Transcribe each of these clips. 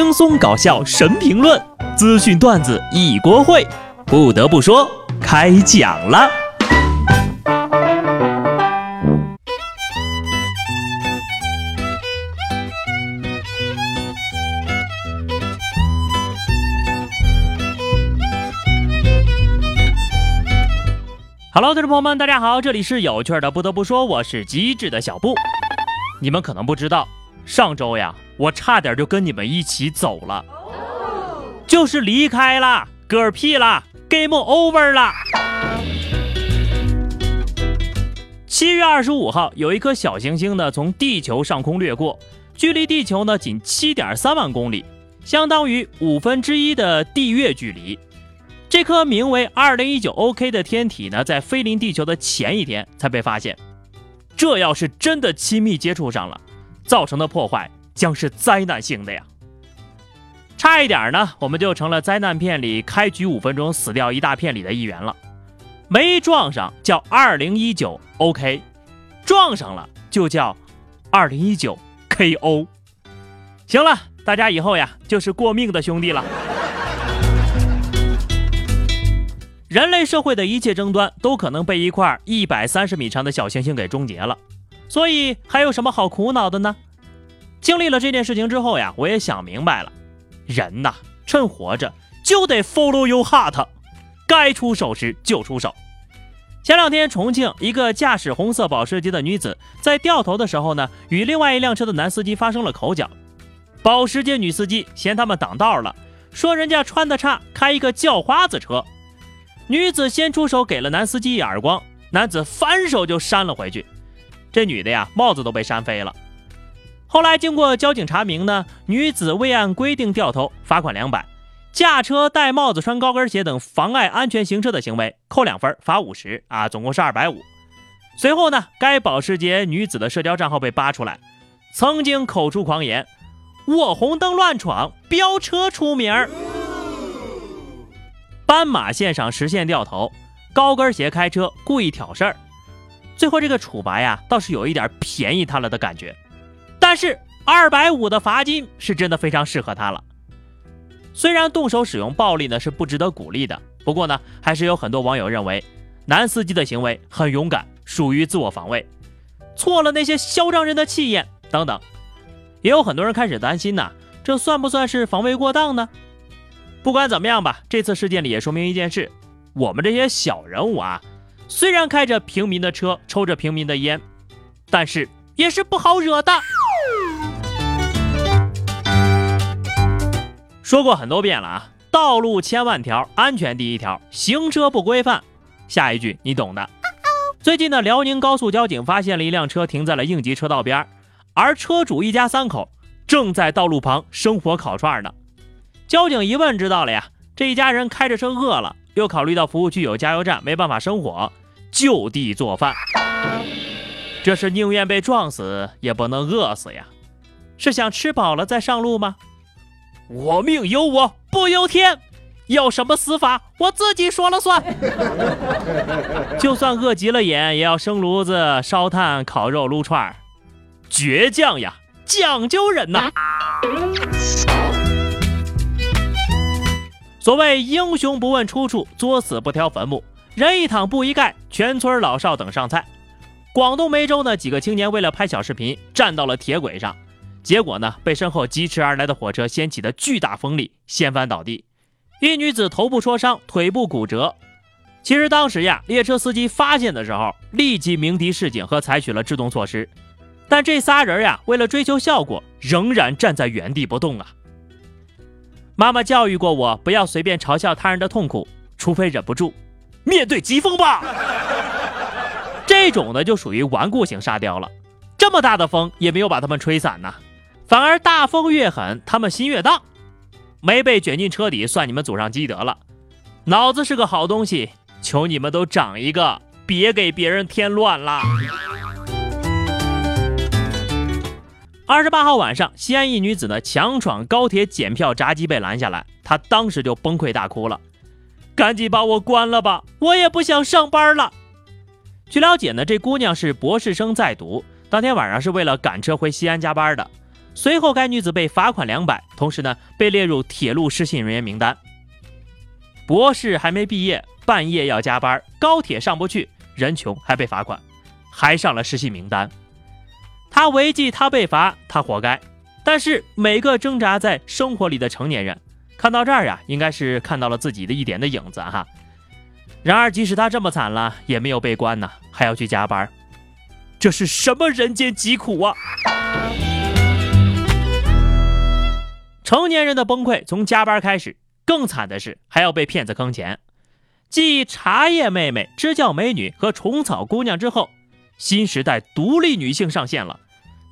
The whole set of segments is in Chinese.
轻松搞笑神评论，资讯段子一锅烩。不得不说，开讲了。Hello，听众朋友们，大家好，这里是有趣的。不得不说，我是机智的小布。你们可能不知道，上周呀，我差点就跟你们一起走了，就是离开了，嗝屁了，game over 了。七月二十五号，有一颗小行星呢从地球上空掠过，距离地球呢仅七点三万公里，相当于五分之一的地月距离。这颗名为二零一九 OK 的天体呢，在飞临地球的前一天才被发现。这要是真的亲密接触上了，造成的破坏将是灾难性的呀！差一点呢，我们就成了灾难片里开局五分钟死掉一大片里的一员了。没撞上叫二零一九 OK，撞上了就叫二零一九 KO。行了，大家以后呀就是过命的兄弟了。人类社会的一切争端都可能被一块一百三十米长的小行星给终结了，所以还有什么好苦恼的呢？经历了这件事情之后呀，我也想明白了，人呐，趁活着就得 follow your heart，该出手时就出手。前两天，重庆一个驾驶红色保时捷的女子在掉头的时候呢，与另外一辆车的男司机发生了口角，保时捷女司机嫌他们挡道了，说人家穿的差，开一个叫花子车。女子先出手给了男司机一耳光，男子反手就扇了回去，这女的呀帽子都被扇飞了。后来经过交警查明呢，女子未按规定掉头，罚款两百；驾车戴帽子、穿高跟鞋等妨碍安全行车的行为，扣两分，罚五十啊，总共是二百五。随后呢，该保时捷女子的社交账号被扒出来，曾经口出狂言：“我红灯乱闯，飙车出名儿。”斑马线上实现掉头，高跟鞋开车故意挑事儿，最后这个处罚呀，倒是有一点便宜他了的感觉。但是二百五的罚金是真的非常适合他了。虽然动手使用暴力呢是不值得鼓励的，不过呢，还是有很多网友认为男司机的行为很勇敢，属于自我防卫，错了那些嚣张人的气焰等等。也有很多人开始担心呢，这算不算是防卫过当呢？不管怎么样吧，这次事件里也说明一件事：我们这些小人物啊，虽然开着平民的车，抽着平民的烟，但是也是不好惹的。说过很多遍了啊，道路千万条，安全第一条，行车不规范。下一句你懂的。最近呢，辽宁高速交警发现了一辆车停在了应急车道边，而车主一家三口正在道路旁生火烤串呢。交警一问，知道了呀。这一家人开着车饿了，又考虑到服务区有加油站，没办法生火，就地做饭。这是宁愿被撞死，也不能饿死呀。是想吃饱了再上路吗？我命由我不由天，要什么死法我自己说了算。就算饿急了眼，也要生炉子、烧炭、烤肉、撸串儿，倔强呀，讲究人呐。所谓英雄不问出处，作死不挑坟墓。人一躺布一盖，全村老少等上菜。广东梅州呢，几个青年为了拍小视频，站到了铁轨上，结果呢，被身后疾驰而来的火车掀起的巨大风力掀翻倒地，一女子头部挫伤，腿部骨折。其实当时呀，列车司机发现的时候，立即鸣笛示警和采取了制动措施，但这仨人呀，为了追求效果，仍然站在原地不动啊。妈妈教育过我，不要随便嘲笑他人的痛苦，除非忍不住。面对疾风吧，这种的就属于顽固型沙雕了。这么大的风也没有把他们吹散呐，反而大风越狠，他们心越大。没被卷进车底，算你们祖上积德了。脑子是个好东西，求你们都长一个，别给别人添乱了。二十八号晚上，西安一女子呢强闯高铁检票闸机被拦下来，她当时就崩溃大哭了，赶紧把我关了吧，我也不想上班了。据了解呢，这姑娘是博士生在读，当天晚上是为了赶车回西安加班的，随后该女子被罚款两百，同时呢被列入铁路失信人员名单。博士还没毕业，半夜要加班，高铁上不去，人穷还被罚款，还上了失信名单。他违纪，他被罚，他活该。但是每个挣扎在生活里的成年人，看到这儿呀，应该是看到了自己的一点的影子哈。然而，即使他这么惨了，也没有被关呢，还要去加班，这是什么人间疾苦啊！成年人的崩溃从加班开始，更惨的是还要被骗子坑钱。继茶叶妹妹、支教美女和虫草姑娘之后，新时代独立女性上线了。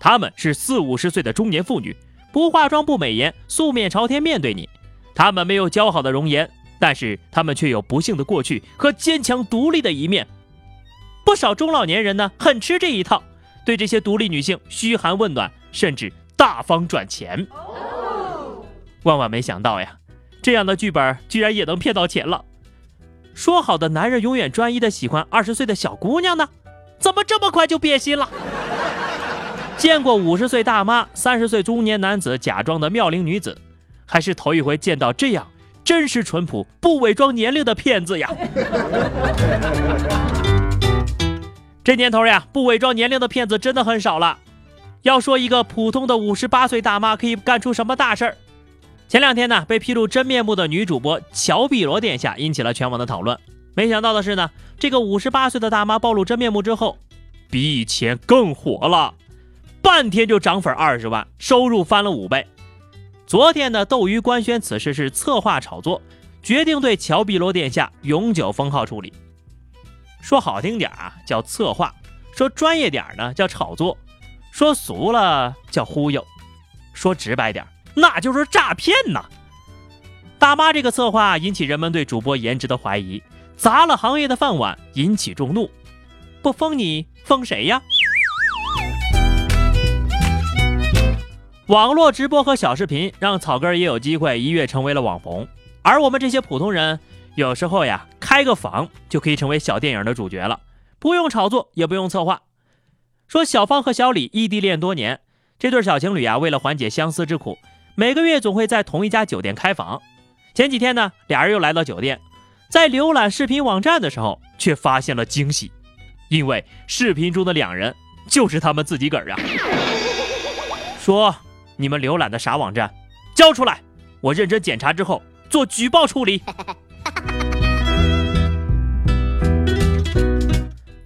她们是四五十岁的中年妇女，不化妆不美颜，素面朝天面对你。她们没有姣好的容颜，但是她们却有不幸的过去和坚强独立的一面。不少中老年人呢，很吃这一套，对这些独立女性嘘寒问暖，甚至大方赚钱。万万没想到呀，这样的剧本居然也能骗到钱了。说好的男人永远专一的喜欢二十岁的小姑娘呢，怎么这么快就变心了？见过五十岁大妈、三十岁中年男子假装的妙龄女子，还是头一回见到这样真实淳朴、不伪装年龄的骗子呀！这年头呀，不伪装年龄的骗子真的很少了。要说一个普通的五十八岁大妈可以干出什么大事儿？前两天呢，被披露真面目的女主播乔碧罗殿下引起了全网的讨论。没想到的是呢，这个五十八岁的大妈暴露真面目之后，比以前更火了。半天就涨粉二十万，收入翻了五倍。昨天呢，斗鱼官宣此事是策划炒作，决定对乔碧罗殿下永久封号处理。说好听点啊，叫策划；说专业点呢，叫炒作；说俗了叫忽悠；说直白点，那就是诈骗呐！大妈这个策划引起人们对主播颜值的怀疑，砸了行业的饭碗，引起众怒。不封你，封谁呀？网络直播和小视频让草根也有机会一跃成为了网红，而我们这些普通人有时候呀，开个房就可以成为小电影的主角了，不用炒作，也不用策划。说小芳和小李异地恋多年，这对小情侣啊，为了缓解相思之苦，每个月总会在同一家酒店开房。前几天呢，俩人又来到酒店，在浏览视频网站的时候，却发现了惊喜，因为视频中的两人就是他们自己个儿啊。说。你们浏览的啥网站？交出来！我认真检查之后做举报处理。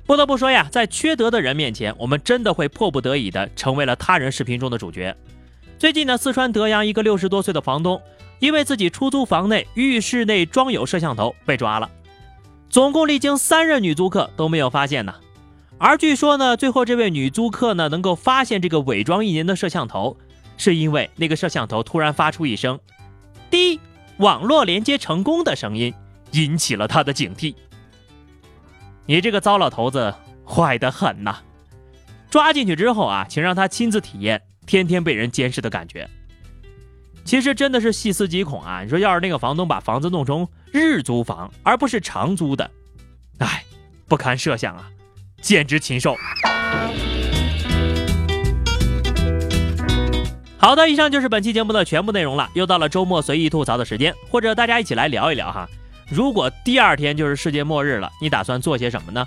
不得不说呀，在缺德的人面前，我们真的会迫不得已的成为了他人视频中的主角。最近呢，四川德阳一个六十多岁的房东，因为自己出租房内浴室内装有摄像头被抓了，总共历经三任女租客都没有发现呢。而据说呢，最后这位女租客呢，能够发现这个伪装一年的摄像头。是因为那个摄像头突然发出一声“滴”，网络连接成功的声音，引起了他的警惕。你这个糟老头子，坏得很呐！抓进去之后啊，请让他亲自体验天天被人监视的感觉。其实真的是细思极恐啊！你说要是那个房东把房子弄成日租房，而不是长租的，哎，不堪设想啊，简直禽兽。好的，以上就是本期节目的全部内容了。又到了周末随意吐槽的时间，或者大家一起来聊一聊哈。如果第二天就是世界末日了，你打算做些什么呢？